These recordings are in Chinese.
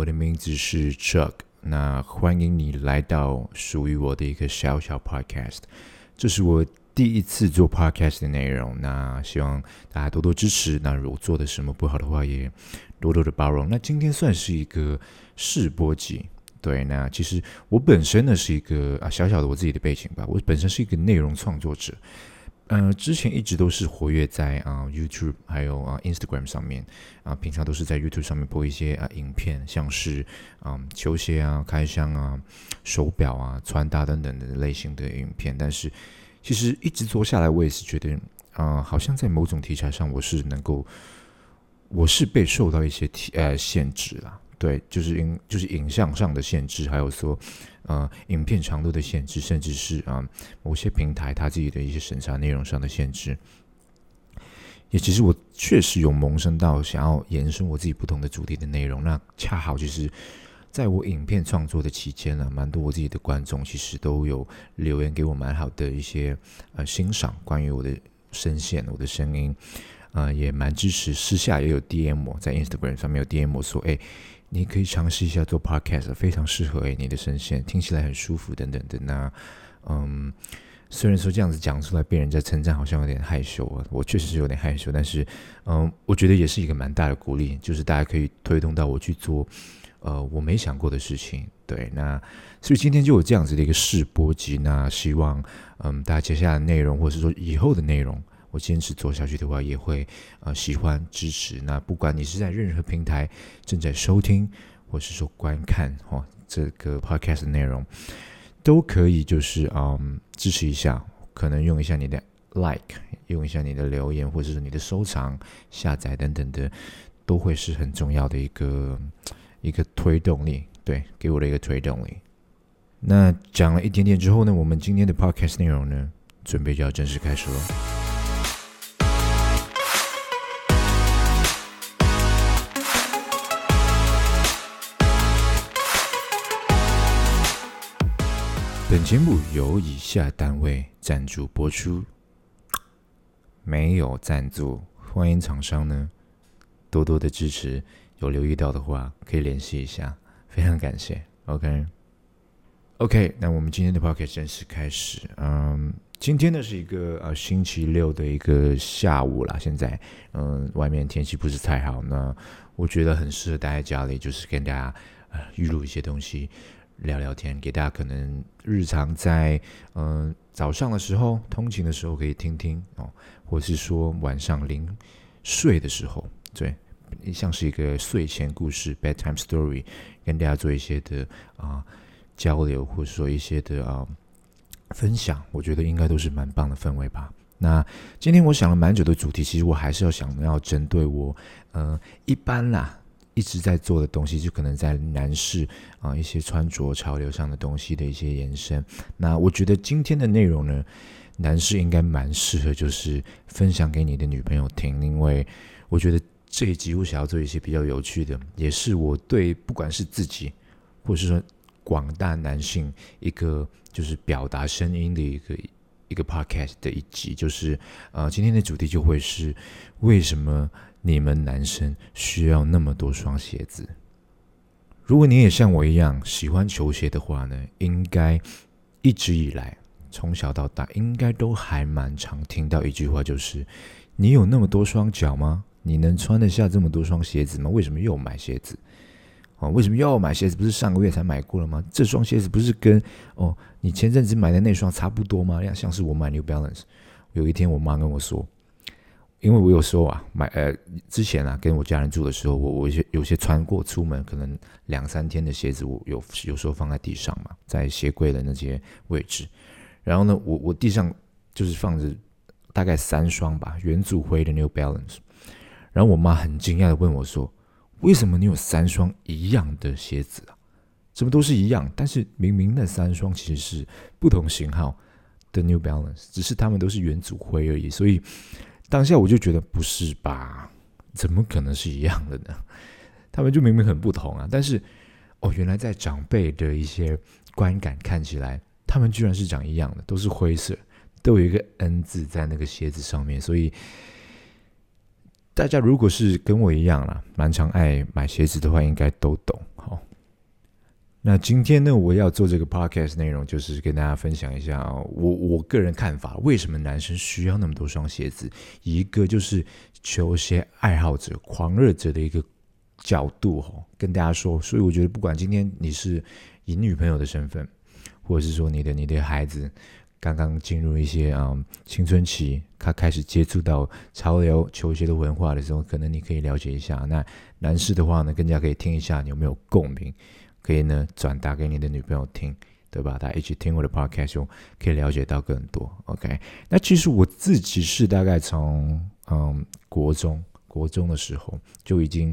我的名字是 Chuck，那欢迎你来到属于我的一个小小 Podcast。这是我第一次做 Podcast 的内容，那希望大家多多支持。那如果做的什么不好的话，也多多的包容。那今天算是一个试播集，对。那其实我本身呢是一个啊小小的我自己的背景吧，我本身是一个内容创作者。呃，之前一直都是活跃在啊 YouTube 还有啊 Instagram 上面啊，平常都是在 YouTube 上面播一些啊影片，像是啊球鞋啊、开箱啊、手表啊、穿搭等等的类型的影片。但是其实一直做下来，我也是觉得啊，好像在某种题材上，我是能够，我是被受到一些提呃限制啦。对，就是影就是影像上的限制，还有说，呃，影片长度的限制，甚至是啊某些平台它自己的一些审查内容上的限制。也其实我确实有萌生到想要延伸我自己不同的主题的内容。那恰好就是在我影片创作的期间呢，蛮多我自己的观众其实都有留言给我蛮好的一些呃欣赏，关于我的声线、我的声音，呃，也蛮支持。私下也有 DM 我在 Instagram 上面有 DM 我说，哎。你可以尝试一下做 podcast，非常适合诶你的声线，听起来很舒服等等的。那，嗯，虽然说这样子讲出来被人家称赞，好像有点害羞啊。我确实是有点害羞，但是，嗯，我觉得也是一个蛮大的鼓励，就是大家可以推动到我去做，呃，我没想过的事情。对，那所以今天就有这样子的一个试播集。那希望，嗯，大家接下来的内容，或者是说以后的内容。我坚持做下去的话，也会呃喜欢支持。那不管你是在任何平台正在收听，或是说观看哦这个 podcast 内容，都可以就是嗯支持一下，可能用一下你的 like，用一下你的留言，或者是你的收藏、下载等等的，都会是很重要的一个一个推动力，对，给我的一个推动力。那讲了一点点之后呢，我们今天的 podcast 内容呢，准备就要正式开始了。本节目由以下单位赞助播出，没有赞助，欢迎厂商呢多多的支持。有留意到的话，可以联系一下，非常感谢。OK，OK，那我们今天的 p o c k e t 正式开始。嗯，今天呢是一个呃星期六的一个下午啦，现在嗯外面天气不是太好，那我觉得很适合待在家里，就是跟大家呃预录一些东西。聊聊天，给大家可能日常在嗯早上的时候通勤的时候可以听听哦，或是说晚上临睡的时候，对，像是一个睡前故事 （bedtime story），跟大家做一些的啊交流，或者说一些的啊分享，我觉得应该都是蛮棒的氛围吧。那今天我想了蛮久的主题，其实我还是要想要针对我嗯一般啦。一直在做的东西，就可能在男士啊一些穿着潮流上的东西的一些延伸。那我觉得今天的内容呢，男士应该蛮适合，就是分享给你的女朋友听，因为我觉得这一集我想要做一些比较有趣的，也是我对不管是自己，或是说广大男性一个就是表达声音的一个一个 podcast 的一集，就是呃今天的主题就会是为什么。你们男生需要那么多双鞋子？如果你也像我一样喜欢球鞋的话呢，应该一直以来从小到大应该都还蛮常听到一句话，就是你有那么多双脚吗？你能穿得下这么多双鞋子吗？为什么又买鞋子？哦，为什么又要买鞋子？不是上个月才买过了吗？这双鞋子不是跟哦你前阵子买的那双差不多吗？像像是我买 New Balance，有一天我妈跟我说。因为我有时候啊，买呃之前啊跟我家人住的时候，我我有些有些穿过出门可能两三天的鞋子，我有有时候放在地上嘛，在鞋柜的那些位置。然后呢，我我地上就是放着大概三双吧，原祖灰的 New Balance。然后我妈很惊讶的问我说：“为什么你有三双一样的鞋子啊？怎么都是一样？但是明明那三双其实是不同型号的 New Balance，只是它们都是元祖灰而已。”所以。当下我就觉得不是吧？怎么可能是一样的呢？他们就明明很不同啊！但是哦，原来在长辈的一些观感看起来，他们居然是长一样的，都是灰色，都有一个 N 字在那个鞋子上面。所以大家如果是跟我一样啦，蛮常爱买鞋子的话，应该都懂。好，那今天呢，我要做这个 podcast 内容，就是跟大家分享一下，我我个人看法，为什么男生需要那么多双鞋子？一个就是球鞋爱好者、狂热者的一个角度哈，跟大家说。所以我觉得，不管今天你是以女朋友的身份，或者是说你的你的孩子刚刚进入一些啊青春期，他开始接触到潮流球鞋的文化的时候，可能你可以了解一下。那男士的话呢，更加可以听一下，你有没有共鸣？可以呢，转达给你的女朋友听，对吧？大家一起听我的 podcast，可以了解到更多。OK，那其实我自己是大概从嗯国中国中的时候就已经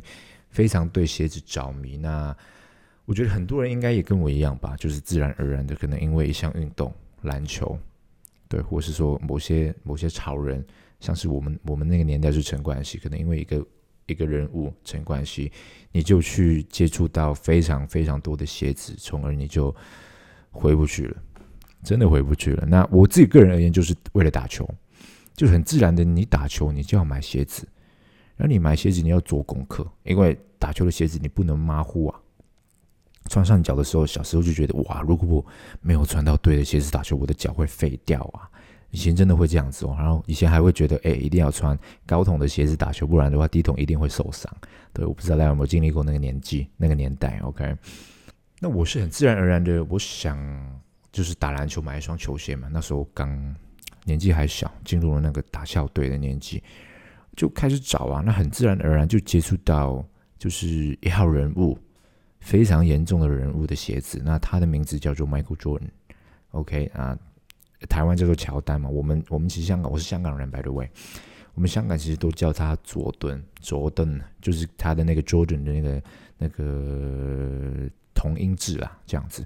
非常对鞋子着迷。那我觉得很多人应该也跟我一样吧，就是自然而然的，可能因为一项运动，篮球，对，或是说某些某些潮人，像是我们我们那个年代是陈冠希，可能因为一个。一个人物陈冠希，你就去接触到非常非常多的鞋子，从而你就回不去了，真的回不去了。那我自己个人而言，就是为了打球，就很自然的，你打球你就要买鞋子，然后你买鞋子你要做功课，因为打球的鞋子你不能马虎啊。穿上脚的时候，小时候就觉得哇，如果我没有穿到对的鞋子打球，我的脚会废掉啊。以前真的会这样子哦，然后以前还会觉得，哎，一定要穿高筒的鞋子打球，不然的话低筒一定会受伤。对，我不知道大家有没有经历过那个年纪、那个年代。OK，那我是很自然而然的，我想就是打篮球买一双球鞋嘛。那时候刚年纪还小，进入了那个打校队的年纪，就开始找啊。那很自然而然就接触到就是一号人物，非常严重的人物的鞋子。那他的名字叫做 Michael Jordan。OK 啊。台湾叫做乔丹嘛，我们我们其实香港，我是香港人，by the way，我们香港其实都叫他佐敦，佐敦就是他的那个 Jordan 的那个那个同音字啊，这样子。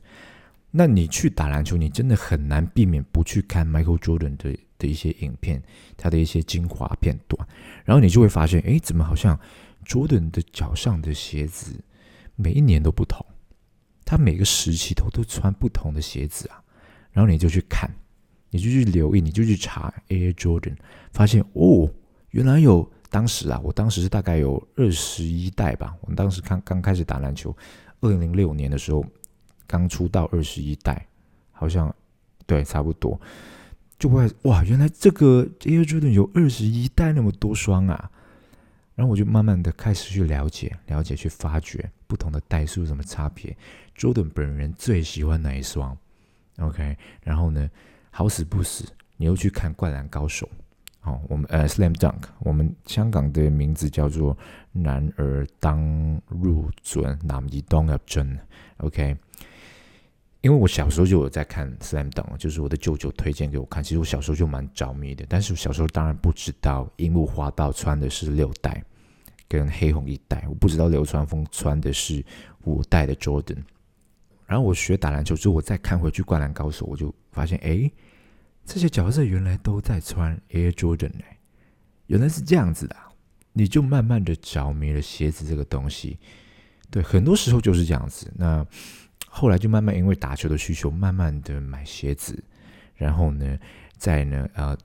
那你去打篮球，你真的很难避免不去看 Michael Jordan 的的一些影片，他的一些精华片段，然后你就会发现，哎，怎么好像 Jordan 的脚上的鞋子每一年都不同，他每个时期都都穿不同的鞋子啊，然后你就去看。你就去留意，你就去查 Air Jordan，发现哦，原来有当时啊，我当时是大概有二十一代吧。我们当时刚刚开始打篮球，二零零六年的时候刚出道二十一代，好像对，差不多就会哇，原来这个 Air Jordan 有二十一代那么多双啊。然后我就慢慢的开始去了解，了解去发掘不同的代数有什么差别。Jordan 本人最喜欢哪一双？OK，然后呢？好死不死，你又去看《灌篮高手》哦，我们呃《Slam Dunk》，我们香港的名字叫做“男儿当入樽，男儿当入樽 ”，OK。因为我小时候就有在看《Slam Dunk》，就是我的舅舅推荐给我看。其实我小时候就蛮着迷的，但是我小时候当然不知道樱木花道穿的是六代跟黑红一代，我不知道流川枫穿的是五代的 Jordan。然后我学打篮球之后，我再看回去《灌篮高手》，我就发现，哎，这些角色原来都在穿 Air Jordan 哎，原来是这样子的，你就慢慢的着迷了鞋子这个东西。对，很多时候就是这样子。那后来就慢慢因为打球的需求，慢慢的买鞋子，然后呢，再呢，呃，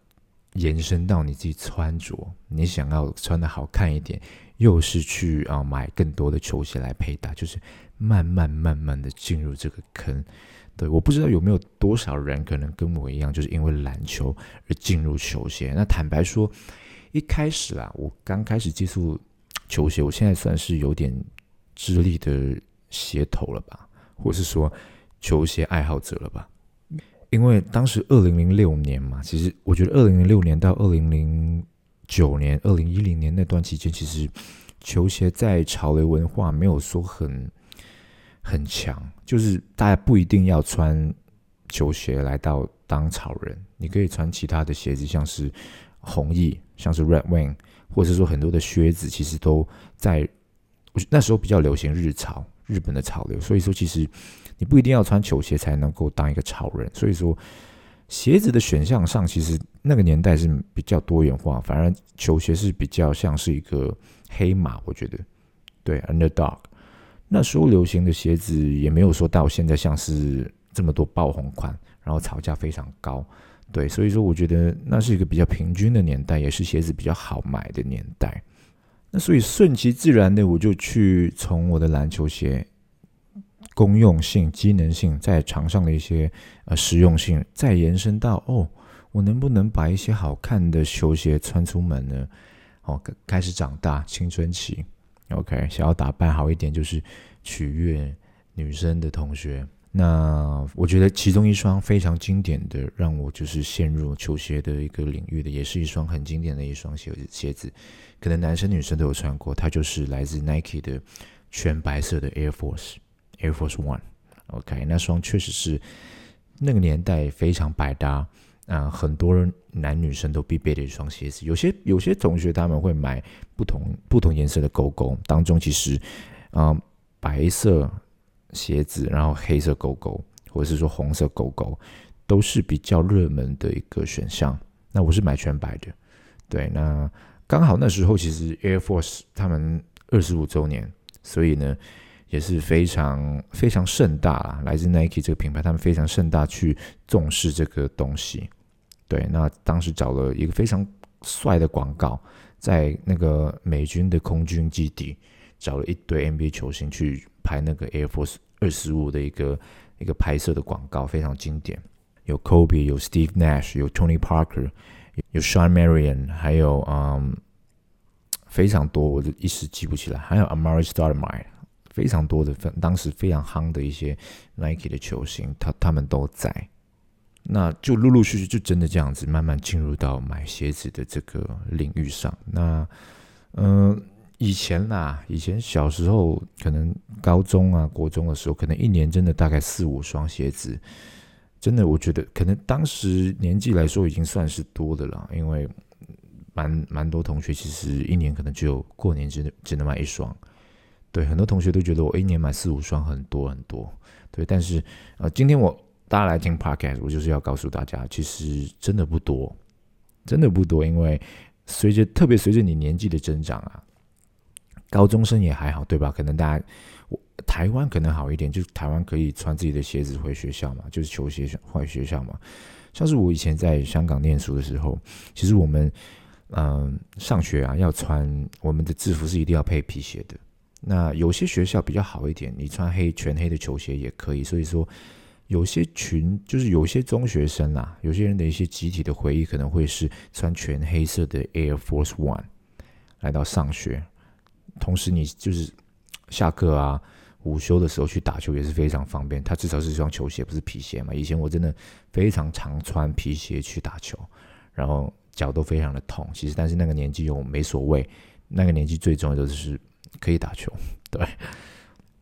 延伸到你自己穿着，你想要穿的好看一点，又是去啊买更多的球鞋来配搭，就是。慢慢慢慢的进入这个坑，对，我不知道有没有多少人可能跟我一样，就是因为篮球而进入球鞋。那坦白说，一开始啊，我刚开始接触球鞋，我现在算是有点智力的鞋头了吧，或是说球鞋爱好者了吧？因为当时二零零六年嘛，其实我觉得二零零六年到二零零九年、二零一零年那段期间，其实球鞋在潮流文化没有说很。很强，就是大家不一定要穿球鞋来到当潮人，你可以穿其他的鞋子，像是红翼，像是 Red Wing，或者是说很多的靴子，其实都在那时候比较流行日潮，日本的潮流。所以说，其实你不一定要穿球鞋才能够当一个潮人。所以说，鞋子的选项上，其实那个年代是比较多元化，反而球鞋是比较像是一个黑马，我觉得对 Underdog。那时候流行的鞋子也没有说到现在像是这么多爆红款，然后炒价非常高，对，所以说我觉得那是一个比较平均的年代，也是鞋子比较好买的年代。那所以顺其自然的，我就去从我的篮球鞋功用性、机能性，在场上的一些呃实用性，再延伸到哦，我能不能把一些好看的球鞋穿出门呢？哦，开始长大，青春期，OK，想要打扮好一点，就是取悦女生的同学。那我觉得其中一双非常经典的，让我就是陷入球鞋的一个领域的，也是一双很经典的一双鞋鞋子，可能男生女生都有穿过。它就是来自 Nike 的全白色的 Air Force Air Force One。OK，那双确实是那个年代非常百搭。啊，很多人男女生都必备的一双鞋子。有些有些同学他们会买不同不同颜色的勾勾，当中其实，啊，白色鞋子，然后黑色勾勾，或者是说红色勾勾，都是比较热门的一个选项。那我是买全白的，对。那刚好那时候其实 Air Force 他们二十五周年，所以呢也是非常非常盛大啦。来自 Nike 这个品牌，他们非常盛大去重视这个东西。对，那当时找了一个非常帅的广告，在那个美军的空军基地，找了一堆 NBA 球星去拍那个 Air Force 二十五的一个一个拍摄的广告，非常经典。有 Kobe，有 Steve Nash，有 Tony Parker，有 Sean Marion，还有嗯非常多，我就一时记不起来。还有 Amari Stoudemire，非常多的分当时非常夯的一些 Nike 的球星，他他们都在。那就陆陆续续就真的这样子，慢慢进入到买鞋子的这个领域上。那，嗯，以前啦，以前小时候可能高中啊、国中的时候，可能一年真的大概四五双鞋子，真的我觉得可能当时年纪来说已经算是多的了，因为蛮蛮多同学其实一年可能只有过年只能只能买一双。对，很多同学都觉得我一年买四五双很多很多。对，但是呃，今天我。大家来听 podcast，我就是要告诉大家，其实真的不多，真的不多。因为随着特别随着你年纪的增长啊，高中生也还好，对吧？可能大家我台湾可能好一点，就是台湾可以穿自己的鞋子回学校嘛，就是球鞋回学校嘛。像是我以前在香港念书的时候，其实我们嗯上学啊要穿我们的制服是一定要配皮鞋的。那有些学校比较好一点，你穿黑全黑的球鞋也可以。所以说。有些群就是有些中学生啦，有些人的一些集体的回忆可能会是穿全黑色的 Air Force One 来到上学，同时你就是下课啊、午休的时候去打球也是非常方便。它至少是一双球鞋，不是皮鞋嘛。以前我真的非常常穿皮鞋去打球，然后脚都非常的痛。其实但是那个年纪又没所谓，那个年纪最重要的就是可以打球。对，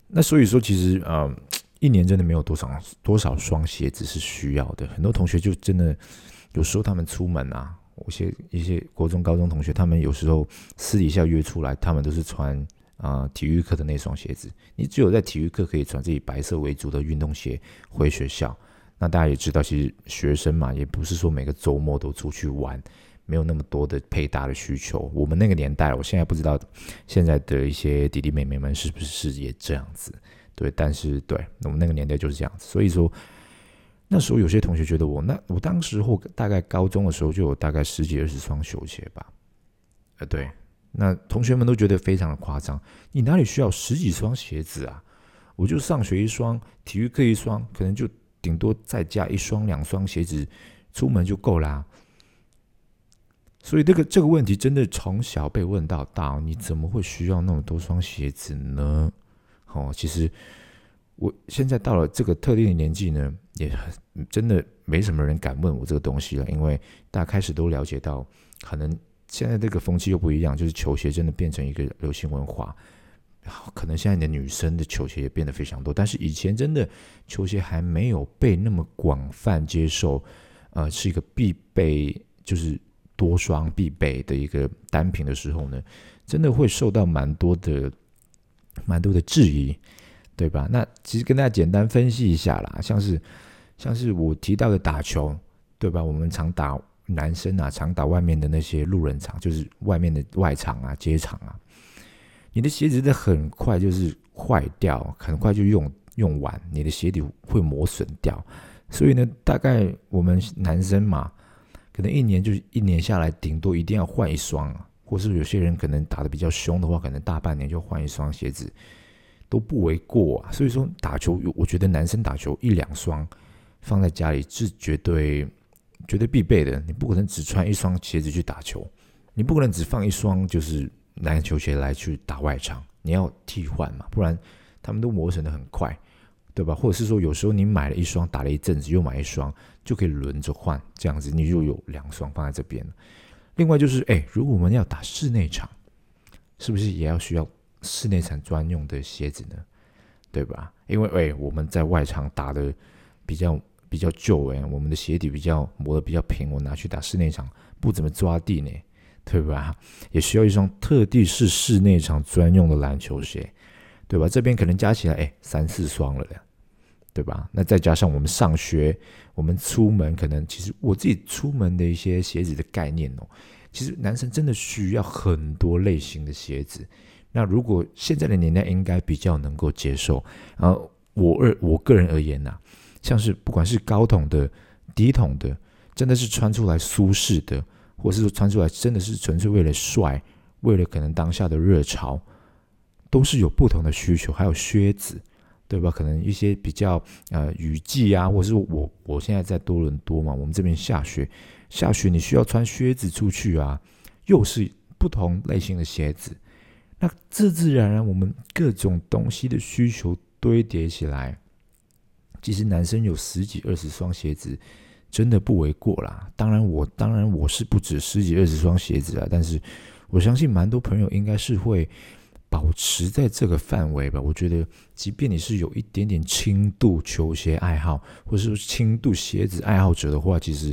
那所以说其实嗯。一年真的没有多少多少双鞋子是需要的，很多同学就真的有时候他们出门啊，有些一些国中高中同学，他们有时候私底下约出来，他们都是穿啊体育课的那双鞋子。你只有在体育课可以穿自己白色为主的运动鞋回学校。那大家也知道，其实学生嘛，也不是说每个周末都出去玩，没有那么多的配搭的需求。我们那个年代，我现在不知道现在的一些弟弟妹妹们是不是也这样子。对，但是对我们那个年代就是这样子，所以说那时候有些同学觉得我那我当时或大概高中的时候就有大概十几二十双球鞋吧，呃，对，那同学们都觉得非常的夸张，你哪里需要十几双鞋子啊？我就上学一双，体育课一双，可能就顶多再加一双两双鞋子出门就够啦。所以这个这个问题真的从小被问到大，你怎么会需要那么多双鞋子呢？哦，其实我现在到了这个特定的年纪呢，也真的没什么人敢问我这个东西了，因为大家开始都了解到，可能现在这个风气又不一样，就是球鞋真的变成一个流行文化，可能现在的女生的球鞋也变得非常多，但是以前真的球鞋还没有被那么广泛接受，呃，是一个必备，就是多双必备的一个单品的时候呢，真的会受到蛮多的。蛮多的质疑，对吧？那其实跟大家简单分析一下啦，像是像是我提到的打球，对吧？我们常打男生啊，常打外面的那些路人场，就是外面的外场啊、街场啊。你的鞋子的很快就是坏掉，很快就用用完，你的鞋底会磨损掉。所以呢，大概我们男生嘛，可能一年就一年下来，顶多一定要换一双啊。或是有些人可能打的比较凶的话，可能大半年就换一双鞋子，都不为过啊。所以说打球，我觉得男生打球一两双放在家里是绝对绝对必备的。你不可能只穿一双鞋子去打球，你不可能只放一双就是篮球鞋来去打外场，你要替换嘛，不然他们都磨损的很快，对吧？或者是说有时候你买了一双打了一阵子，又买一双，就可以轮着换，这样子你就有两双放在这边另外就是，哎，如果我们要打室内场，是不是也要需要室内场专用的鞋子呢？对吧？因为哎，我们在外场打的比较比较旧哎，我们的鞋底比较磨的比较平，我拿去打室内场不怎么抓地呢，对吧？也需要一双特地是室内场专用的篮球鞋，对吧？这边可能加起来哎三四双了，对吧？那再加上我们上学。我们出门可能，其实我自己出门的一些鞋子的概念哦，其实男生真的需要很多类型的鞋子。那如果现在的年代应该比较能够接受，然后我而我个人而言呐，像是不管是高筒的、低筒的，真的是穿出来舒适的，或是说穿出来真的是纯粹为了帅，为了可能当下的热潮，都是有不同的需求。还有靴子。对吧？可能一些比较呃雨季啊，或者是我我现在在多伦多嘛，我们这边下雪，下雪你需要穿靴子出去啊，又是不同类型的鞋子，那自自然然我们各种东西的需求堆叠起来，其实男生有十几二十双鞋子，真的不为过啦。当然我当然我是不止十几二十双鞋子啊，但是我相信蛮多朋友应该是会。保持在这个范围吧。我觉得，即便你是有一点点轻度球鞋爱好，或是轻度鞋子爱好者的话，其实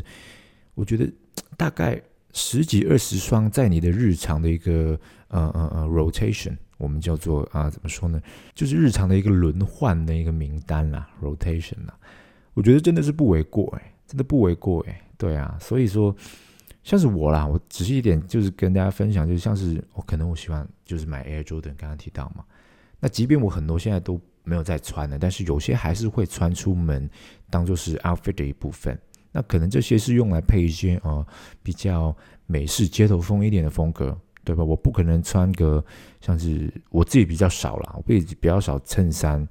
我觉得大概十几二十双，在你的日常的一个呃呃呃 rotation，我们叫做啊怎么说呢？就是日常的一个轮换的一个名单啦，rotation 啦。我觉得真的是不为过哎，真的不为过哎。对啊，所以说。像是我啦，我仔细一点，就是跟大家分享，就是像是我可能我喜欢就是买 Air Jordan，刚刚提到嘛。那即便我很多现在都没有在穿的，但是有些还是会穿出门，当做是 outfit 的一部分。那可能这些是用来配一些呃比较美式街头风一点的风格，对吧？我不可能穿个像是我自己比较少啦，我自己比较少衬衫，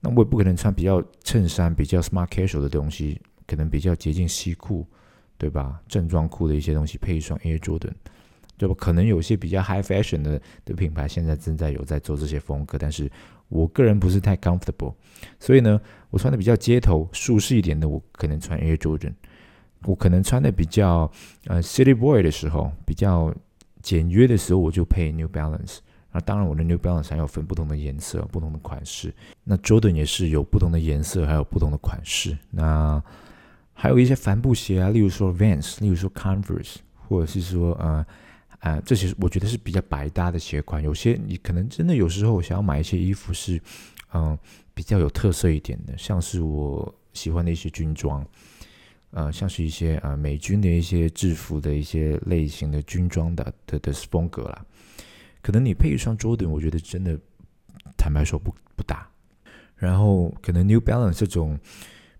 那我也不可能穿比较衬衫比较 smart casual 的东西，可能比较接近西裤。对吧？正装裤的一些东西配一双 Air Jordan，对吧？可能有些比较 high fashion 的的品牌现在正在有在做这些风格，但是我个人不是太 comfortable，所以呢，我穿的比较街头舒适一点的，我可能穿 Air Jordan。我可能穿的比较呃 city boy 的时候，比较简约的时候，我就配 New Balance。那当然，我的 New Balance 还要分不同的颜色、不同的款式。那 Jordan 也是有不同的颜色，还有不同的款式。那还有一些帆布鞋啊，例如说 Vans，例如说 Converse，或者是说呃呃这些我觉得是比较百搭的鞋款。有些你可能真的有时候想要买一些衣服是嗯比较有特色一点的，像是我喜欢的一些军装，呃像是一些呃美军的一些制服的一些类型的军装的的的风格啦。可能你配一双 Jordan，我觉得真的坦白说不不搭。然后可能 New Balance 这种。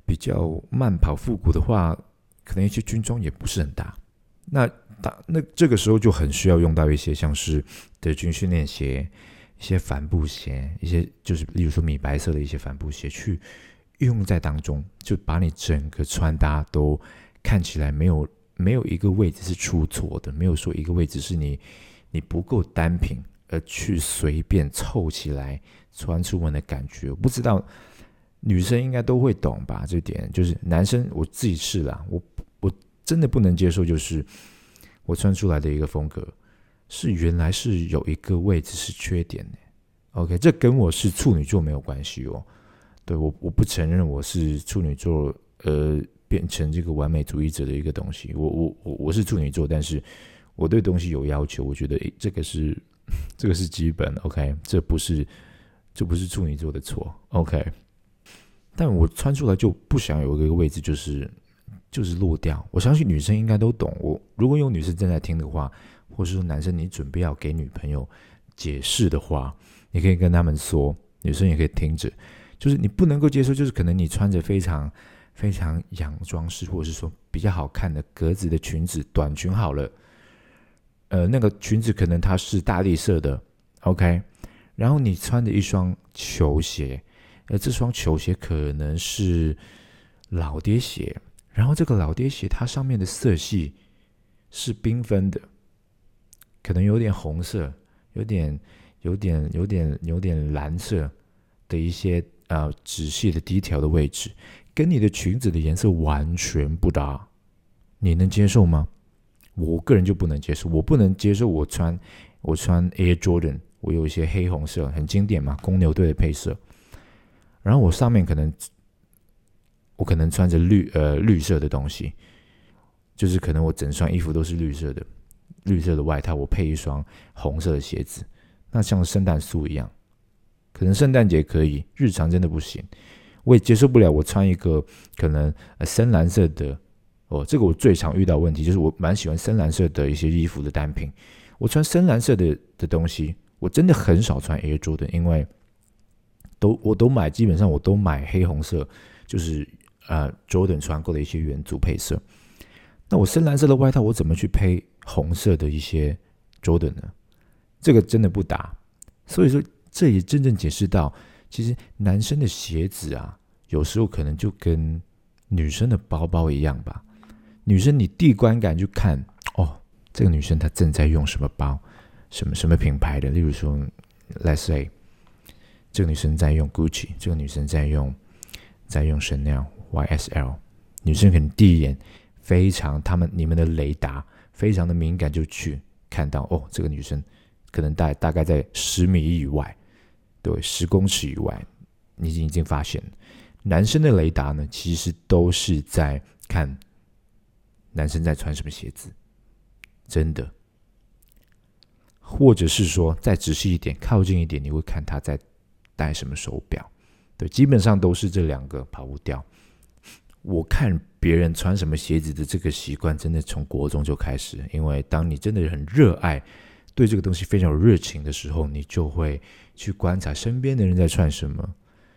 比较慢跑复古的话，可能一些军装也不是很大。那大那这个时候就很需要用到一些像是德军训练鞋、一些帆布鞋、一些就是例如说米白色的一些帆布鞋去用在当中，就把你整个穿搭都看起来没有没有一个位置是出错的，没有说一个位置是你你不够单品而去随便凑起来穿出门的感觉。不知道。女生应该都会懂吧？这点就是男生我自己试啦，我我真的不能接受，就是我穿出来的一个风格是原来是有一个位置是缺点的。OK，这跟我是处女座没有关系哦。对我我不承认我是处女座，呃，变成这个完美主义者的一个东西。我我我我是处女座，但是我对东西有要求，我觉得诶这个是 这个是基本。OK，这不是这不是处女座的错。OK。但我穿出来就不想有一个位置，就是就是落掉。我相信女生应该都懂。我如果有女生正在听的话，或是说男生你准备要给女朋友解释的话，你可以跟他们说，女生也可以听着。就是你不能够接受，就是可能你穿着非常非常洋装式，或者是说比较好看的格子的裙子，短裙好了。呃，那个裙子可能它是大地色的，OK。然后你穿着一双球鞋，而这双球鞋可能是老爹鞋，然后这个老爹鞋它上面的色系是缤纷的，可能有点红色，有点、有点、有点、有点蓝色的一些呃仔细的低调的位置，跟你的裙子的颜色完全不搭，你能接受吗？我个人就不能接受，我不能接受我穿我穿 Air Jordan。我有一些黑红色，很经典嘛，公牛队的配色。然后我上面可能，我可能穿着绿呃绿色的东西，就是可能我整双衣服都是绿色的，绿色的外套，我配一双红色的鞋子，那像圣诞树一样。可能圣诞节可以，日常真的不行。我也接受不了我穿一个可能深蓝色的哦，这个我最常遇到问题就是我蛮喜欢深蓝色的一些衣服的单品，我穿深蓝色的的东西。我真的很少穿 Air Jordan，因为都我都买，基本上我都买黑红色，就是呃 Jordan 穿过的一些元祖配色。那我深蓝色的外套，我怎么去配红色的一些 Jordan 呢？这个真的不搭。所以说，这也真正解释到，其实男生的鞋子啊，有时候可能就跟女生的包包一样吧。女生你递观感就看，哦，这个女生她正在用什么包。什么什么品牌的？例如说，Let's say，这个女生在用 Gucci，这个女生在用在用 Chanel、YSL，女生可能第一眼非常，他们你们的雷达非常的敏感，就去看到哦，这个女生可能大大概在十米以外，对，十公尺以外，你已经发现，男生的雷达呢，其实都是在看男生在穿什么鞋子，真的。或者是说再仔细一点，靠近一点，你会看他在戴什么手表。对，基本上都是这两个跑不掉。我看别人穿什么鞋子的这个习惯，真的从国中就开始。因为当你真的很热爱，对这个东西非常有热情的时候，你就会去观察身边的人在穿什么，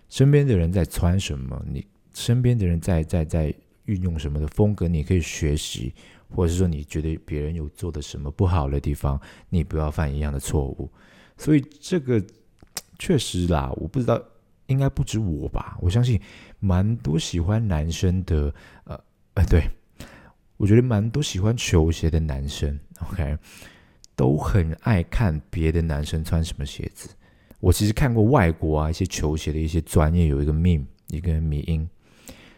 身边的人在穿什么，你身边的人在在在运用什么的风格，你可以学习。或者是说你觉得别人有做的什么不好的地方，你不要犯一样的错误。所以这个确实啦，我不知道，应该不止我吧？我相信蛮多喜欢男生的，呃，呃，对我觉得蛮多喜欢球鞋的男生，OK，都很爱看别的男生穿什么鞋子。我其实看过外国啊一些球鞋的一些专业有一个 meme 一个迷音，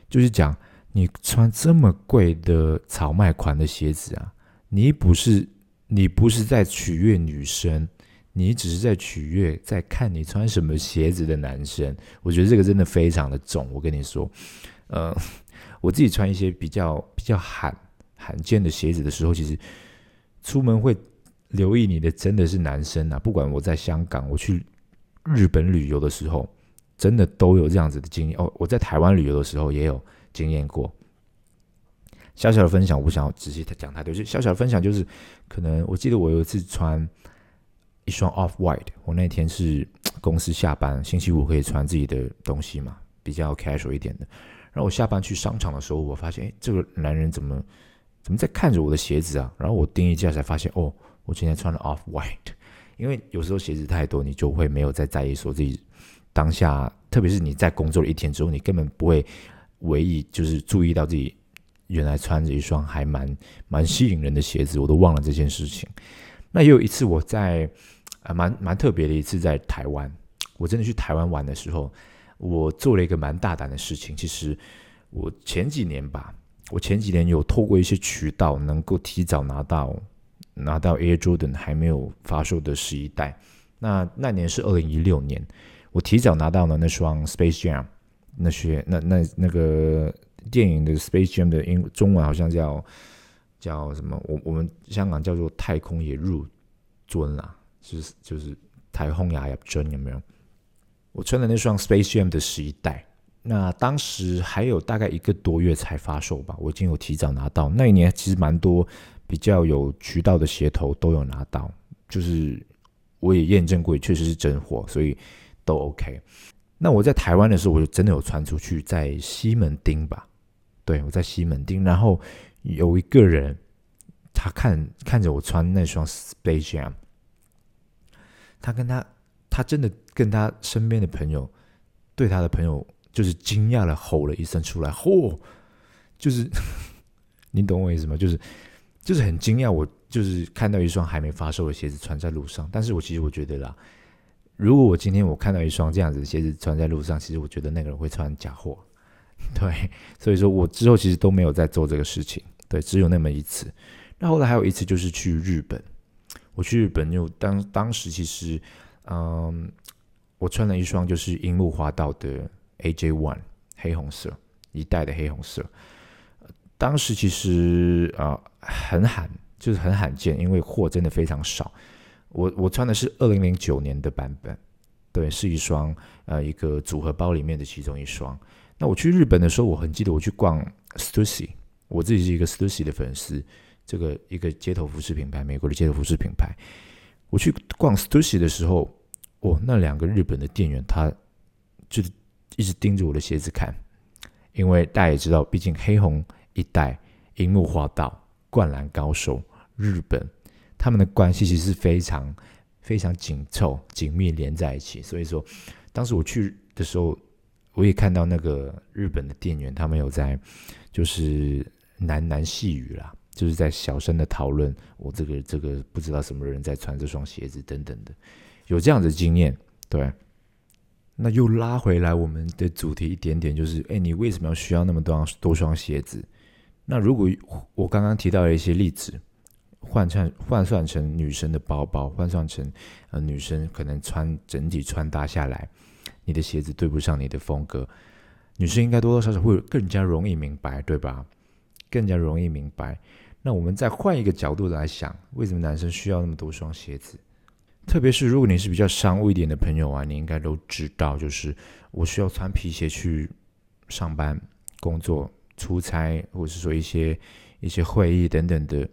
就是讲。你穿这么贵的草麦款的鞋子啊？你不是你不是在取悦女生，你只是在取悦在看你穿什么鞋子的男生。我觉得这个真的非常的重。我跟你说，呃，我自己穿一些比较比较罕罕见的鞋子的时候，其实出门会留意你的真的是男生啊。不管我在香港，我去日本旅游的时候，真的都有这样子的经验。哦，我在台湾旅游的时候也有。经验过，小小的分享，我不想仔细讲太多。就小小的分享，就是可能我记得我有一次穿一双 Off White，我那天是公司下班，星期五可以穿自己的东西嘛，比较 casual 一点的。然后我下班去商场的时候，我发现，哎，这个男人怎么怎么在看着我的鞋子啊？然后我盯一下才发现，哦，我今天穿了 Off White。因为有时候鞋子太多，你就会没有再在意说自己当下，特别是你在工作了一天之后，你根本不会。唯一就是注意到自己原来穿着一双还蛮蛮吸引人的鞋子，我都忘了这件事情。那也有一次我在啊蛮蛮特别的一次在台湾，我真的去台湾玩的时候，我做了一个蛮大胆的事情。其实我前几年吧，我前几年有透过一些渠道能够提早拿到拿到 Air Jordan 还没有发售的十一代。那那年是二零一六年，我提早拿到了那双 Space Jam。那些那那那个电影的 Space Jam 的英中文好像叫叫什么？我我们香港叫做太空也入尊啦，就是就是太空也入尊有没有？我穿的那双 Space Jam 的十一代，那当时还有大概一个多月才发售吧，我已经有提早拿到。那一年其实蛮多比较有渠道的鞋头都有拿到，就是我也验证过，确实是真货，所以都 OK。那我在台湾的时候，我就真的有穿出去，在西门町吧，对我在西门町，然后有一个人，他看看着我穿那双 Space Jam，他跟他他真的跟他身边的朋友，对他的朋友就是惊讶的吼了一声出来，嚯！就是 你懂我意思吗？就是就是很惊讶，我就是看到一双还没发售的鞋子穿在路上。但是我其实我觉得啦，如果我今天我看到一双这样子的鞋子穿在路上，其实我觉得那个人会穿假货。对，所以说我之后其实都没有在做这个事情。对，只有那么一次。那后来还有一次就是去日本，我去日本就当当时其实，嗯，我穿了一双就是樱木花道的 AJ One 黑红色一代的黑红色。当时其实啊很罕，就是很罕见，因为货真的非常少。我我穿的是二零零九年的版本，对，是一双呃一个组合包里面的其中一双。那我去日本的时候，我很记得我去逛 Stussy，我自己是一个 Stussy 的粉丝，这个一个街头服饰品牌，美国的街头服饰品牌。我去逛 Stussy 的时候，哦，那两个日本的店员他就是一直盯着我的鞋子看，因为大家也知道，毕竟黑红。一代樱木花道、灌篮高手、日本，他们的关系其实是非常非常紧凑、紧密连在一起。所以说，当时我去的时候，我也看到那个日本的店员，他们有在就是喃喃细语啦，就是在小声的讨论我这个这个不知道什么人在穿这双鞋子等等的，有这样的经验，对。那又拉回来我们的主题一点点，就是哎，你为什么要需要那么多多双鞋子？那如果我刚刚提到的一些例子，换算换算成女生的包包，换算成呃女生可能穿整体穿搭下来，你的鞋子对不上你的风格，女生应该多多少少会更加容易明白，对吧？更加容易明白。那我们再换一个角度来想，为什么男生需要那么多双鞋子？特别是如果你是比较商务一点的朋友啊，你应该都知道，就是我需要穿皮鞋去上班、工作。出差，或者是说一些一些会议等等的，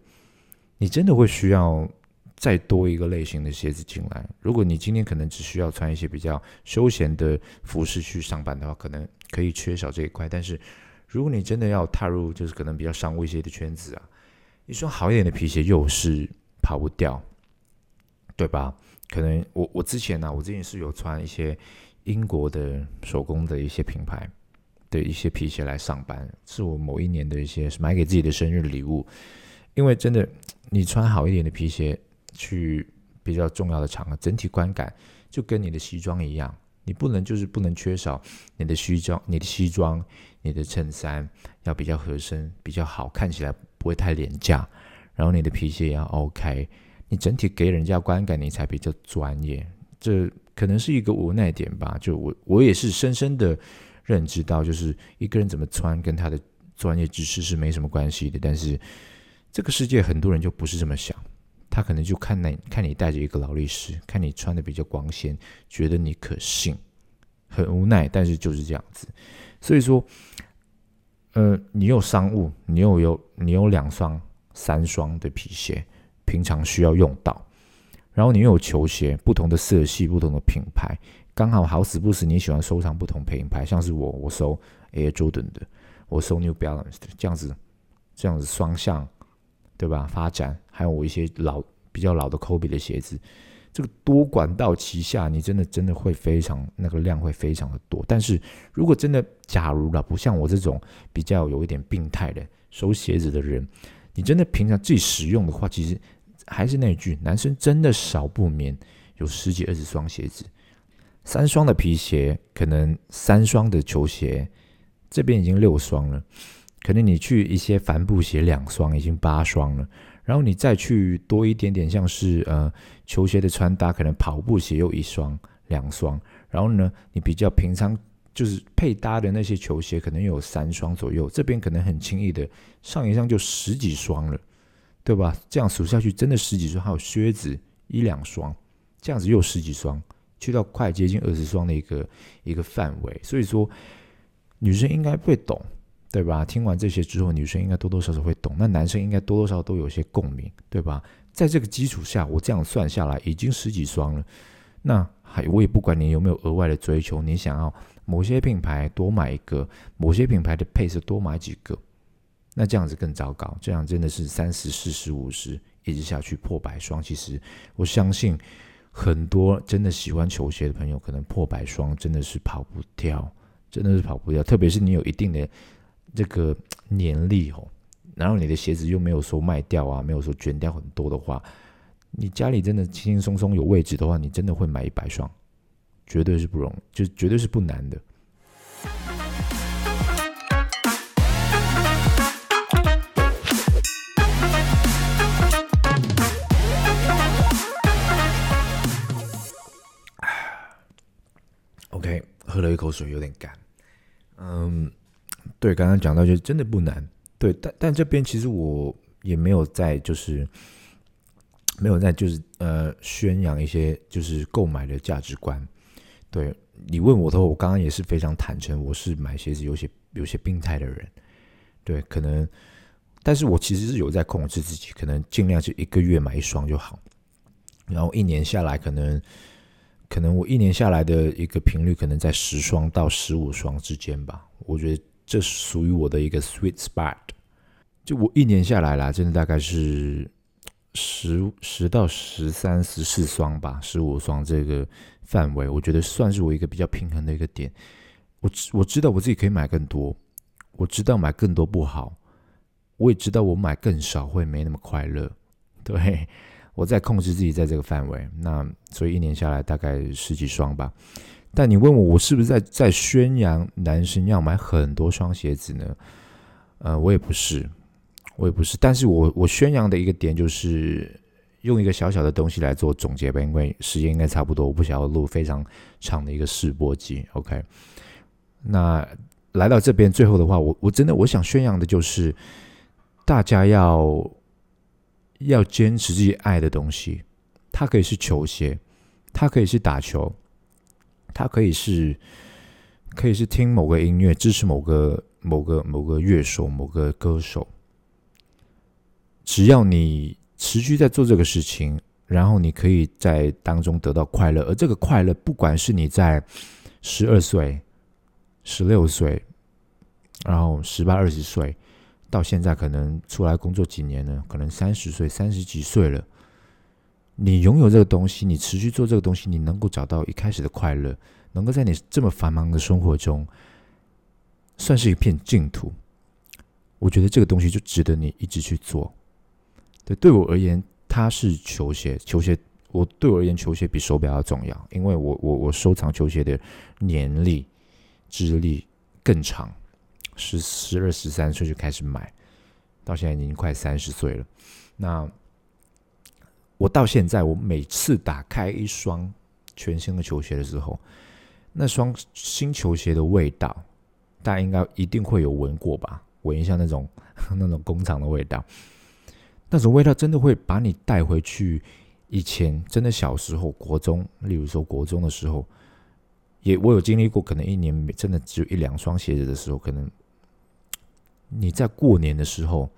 你真的会需要再多一个类型的鞋子进来。如果你今天可能只需要穿一些比较休闲的服饰去上班的话，可能可以缺少这一块。但是如果你真的要踏入就是可能比较商务一些的圈子啊，一双好一点的皮鞋又是跑不掉，对吧？可能我我之前呢，我之前是有穿一些英国的手工的一些品牌。的一些皮鞋来上班，是我某一年的一些买给自己的生日礼物。因为真的，你穿好一点的皮鞋去比较重要的场合，整体观感就跟你的西装一样，你不能就是不能缺少你的西装、你的西装、你的衬衫要比较合身、比较好看起来，不会太廉价。然后你的皮鞋也要 OK，你整体给人家观感你才比较专业。这可能是一个无奈点吧。就我我也是深深的。认知到，就是一个人怎么穿跟他的专业知识是没什么关系的。但是这个世界很多人就不是这么想，他可能就看那看你带着一个劳力士，看你穿的比较光鲜，觉得你可信，很无奈，但是就是这样子。所以说，呃，你有商务，你又有你有两双、三双的皮鞋，平常需要用到，然后你又有球鞋，不同的色系，不同的品牌。刚好好死不死，你喜欢收藏不同品牌，像是我，我收 Air Jordan 的，我收 New Balance 的，这样子，这样子双向，对吧？发展还有我一些老比较老的 Kobe 的鞋子，这个多管道旗下，你真的真的会非常那个量会非常的多。但是如果真的假如了，不像我这种比较有一点病态的收鞋子的人，你真的平常自己使用的话，其实还是那句，男生真的少不免有十几二十双鞋子。三双的皮鞋，可能三双的球鞋，这边已经六双了。可能你去一些帆布鞋两双，已经八双了。然后你再去多一点点，像是呃球鞋的穿搭，可能跑步鞋又一双两双。然后呢，你比较平常就是配搭的那些球鞋，可能有三双左右。这边可能很轻易的上一双就十几双了，对吧？这样数下去，真的十几双。还有靴子一两双，这样子又十几双。去到快接近二十双的一个一个范围，所以说女生应该会懂，对吧？听完这些之后，女生应该多多少少会懂，那男生应该多多少少都有些共鸣，对吧？在这个基础下，我这样算下来已经十几双了，那还我也不管你有没有额外的追求，你想要某些品牌多买一个，某些品牌的配色多买几个，那这样子更糟糕，这样真的是三十、四十、五十一直下去破百双，其实我相信。很多真的喜欢球鞋的朋友，可能破百双真的是跑不掉，真的是跑不掉。特别是你有一定的这个年历哦，然后你的鞋子又没有说卖掉啊，没有说捐掉很多的话，你家里真的轻轻松松有位置的话，你真的会买一百双，绝对是不容，就绝对是不难的。OK，喝了一口水，有点干。嗯，对，刚刚讲到，就是真的不难。对，但但这边其实我也没有在，就是没有在，就是呃，宣扬一些就是购买的价值观。对你问我的话，我刚刚也是非常坦诚，我是买鞋子有些有些病态的人。对，可能，但是我其实是有在控制自己，可能尽量是一个月买一双就好，然后一年下来可能。可能我一年下来的一个频率，可能在十双到十五双之间吧。我觉得这属于我的一个 sweet spot。就我一年下来啦，真的大概是十十到十三、十四双吧，十五双这个范围，我觉得算是我一个比较平衡的一个点。我我知道我自己可以买更多，我知道买更多不好，我也知道我买更少会没那么快乐，对。我在控制自己在这个范围，那所以一年下来大概十几双吧。但你问我，我是不是在在宣扬男生要买很多双鞋子呢？呃，我也不是，我也不是。但是我我宣扬的一个点就是用一个小小的东西来做总结吧，因为时间应该差不多，我不想要录非常长的一个试播集。OK，那来到这边最后的话，我我真的我想宣扬的就是大家要。要坚持自己爱的东西，它可以是球鞋，它可以是打球，它可以是，可以是听某个音乐，支持某个某个某个乐手、某个歌手。只要你持续在做这个事情，然后你可以在当中得到快乐，而这个快乐，不管是你在十二岁、十六岁，然后十八、二十岁。到现在可能出来工作几年了，可能三十岁、三十几岁了。你拥有这个东西，你持续做这个东西，你能够找到一开始的快乐，能够在你这么繁忙的生活中，算是一片净土。我觉得这个东西就值得你一直去做。对，对我而言，它是球鞋，球鞋，我对我而言，球鞋比手表要重要，因为我我我收藏球鞋的年历、资历更长。十十二十三岁就开始买，到现在已经快三十岁了。那我到现在，我每次打开一双全新的球鞋的时候，那双新球鞋的味道，大家应该一定会有闻过吧？闻一下那种 那种工厂的味道，那种味道真的会把你带回去以前，真的小时候国中，例如说国中的时候，也我有经历过，可能一年真的只有一两双鞋子的时候，可能。你在过年的时候，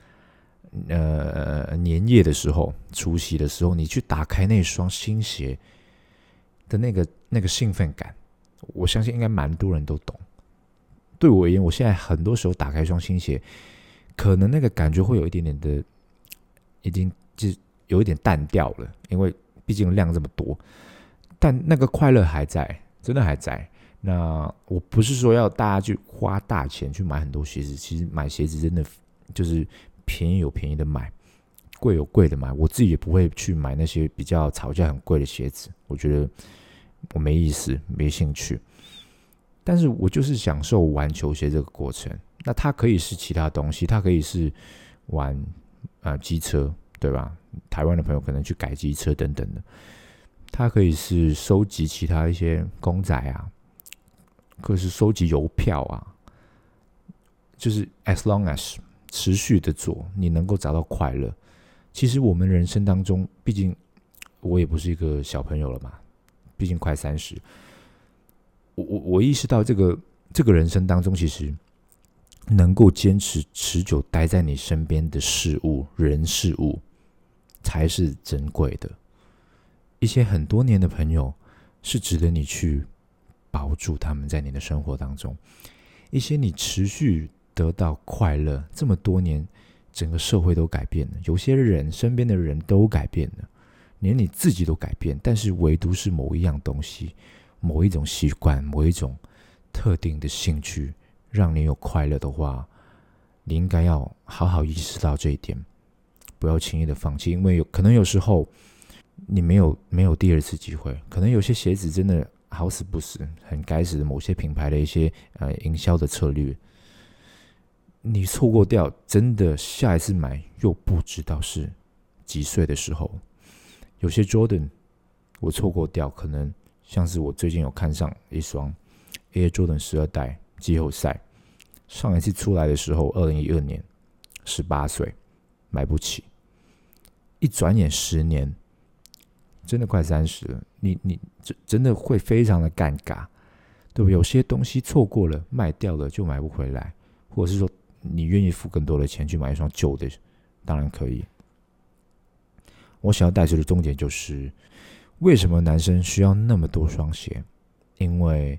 呃，年夜的时候，除夕的时候，你去打开那双新鞋的那个那个兴奋感，我相信应该蛮多人都懂。对我而言，我现在很多时候打开一双新鞋，可能那个感觉会有一点点的，已经就有一点淡掉了，因为毕竟量这么多，但那个快乐还在，真的还在。那我不是说要大家去花大钱去买很多鞋子，其实买鞋子真的就是便宜有便宜的买，贵有贵的买。我自己也不会去买那些比较炒价很贵的鞋子，我觉得我没意思，没兴趣。但是我就是享受玩球鞋这个过程。那它可以是其他东西，它可以是玩啊机车，对吧？台湾的朋友可能去改机车等等的，它可以是收集其他一些公仔啊。可是收集邮票啊，就是 as long as 持续的做，你能够找到快乐。其实我们人生当中，毕竟我也不是一个小朋友了嘛，毕竟快三十。我我我意识到这个这个人生当中，其实能够坚持持久待在你身边的事物、人事物，才是珍贵的。一些很多年的朋友，是值得你去。保住他们在你的生活当中，一些你持续得到快乐这么多年，整个社会都改变了，有些人身边的人都改变了，连你自己都改变，但是唯独是某一样东西、某一种习惯、某一种特定的兴趣，让你有快乐的话，你应该要好好意识到这一点，不要轻易的放弃，因为有可能有时候你没有没有第二次机会，可能有些鞋子真的好死不死，很该死的某些品牌的一些呃营销的策略，你错过掉，真的下一次买又不知道是几岁的时候。有些 Jordan 我错过掉，可能像是我最近有看上一双 Air Jordan 十二代季后赛，上一次出来的时候，二零一二年，十八岁买不起，一转眼十年，真的快三十了，你你真真的会非常的尴尬，对不？有些东西错过了，卖掉了就买不回来，或者是说你愿意付更多的钱去买一双旧的，当然可以。我想要带出的重点就是，为什么男生需要那么多双鞋？因为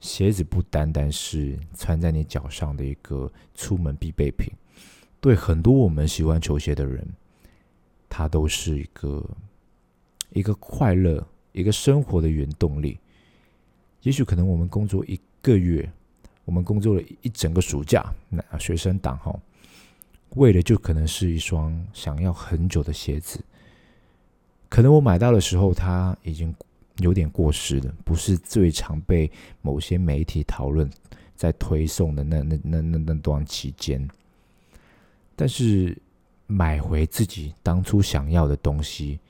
鞋子不单单是穿在你脚上的一个出门必备品，对很多我们喜欢球鞋的人，它都是一个一个快乐、一个生活的原动力。也许可能我们工作一个月，我们工作了一整个暑假，那学生党哈。为的就可能是一双想要很久的鞋子，可能我买到的时候，它已经有点过时了，不是最常被某些媒体讨论、在推送的那那那那那段期间。但是买回自己当初想要的东西，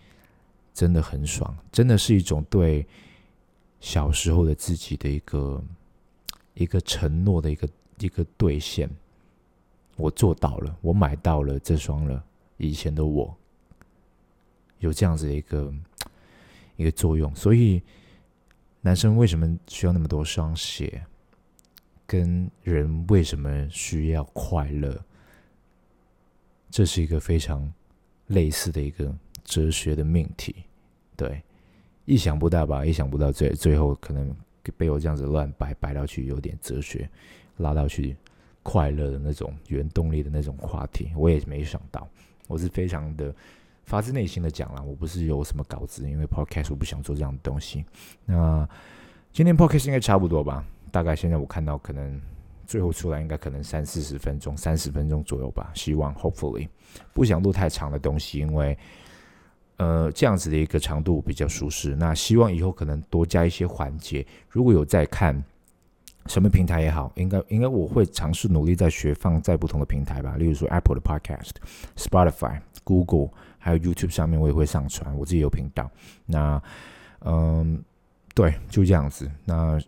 真的很爽，真的是一种对小时候的自己的一个一个承诺的一个一个兑现。我做到了，我买到了这双了。以前的我有这样子的一个一个作用，所以男生为什么需要那么多双鞋？跟人为什么需要快乐？这是一个非常类似的一个哲学的命题。对，意想不到吧？意想不到，最最后可能被我这样子乱摆摆到去，有点哲学拉到去。快乐的那种原动力的那种话题，我也没想到。我是非常的发自内心的讲了，我不是有什么稿子，因为 podcast 我不想做这样的东西。那今天 podcast 应该差不多吧？大概现在我看到可能最后出来应该可能三四十分钟，三十分钟左右吧。希望 hopefully 不想录太长的东西，因为呃这样子的一个长度比较舒适。那希望以后可能多加一些环节。如果有在看。什么平台也好，应该应该我会尝试努力在学放在不同的平台吧，例如说 Apple 的 Podcast、Spotify、Google，还有 YouTube 上面我也会上传，我自己有频道。那嗯，对，就这样子。那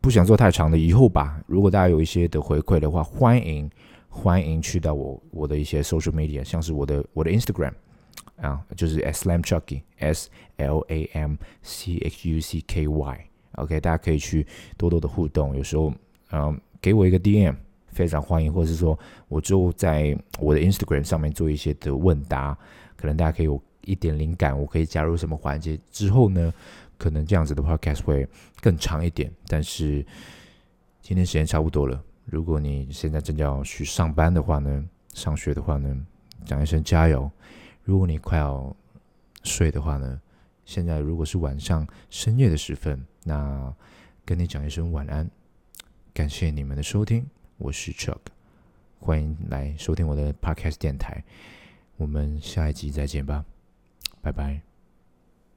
不想做太长的，以后吧。如果大家有一些的回馈的话，欢迎欢迎去到我我的一些 social media，像是我的我的 Instagram 啊，就是 Slam Chucky S L A M C H U C K Y。OK，大家可以去多多的互动，有时候，嗯，给我一个 DM，非常欢迎，或者是说，我就在我的 Instagram 上面做一些的问答，可能大家可以有一点灵感，我可以加入什么环节之后呢，可能这样子的 Podcast 会更长一点。但是今天时间差不多了，如果你现在正要去上班的话呢，上学的话呢，讲一声加油；如果你快要睡的话呢，现在如果是晚上深夜的时分。那跟你讲一声晚安，感谢你们的收听，我是 Chuck，欢迎来收听我的 Podcast 电台，我们下一集再见吧，拜拜。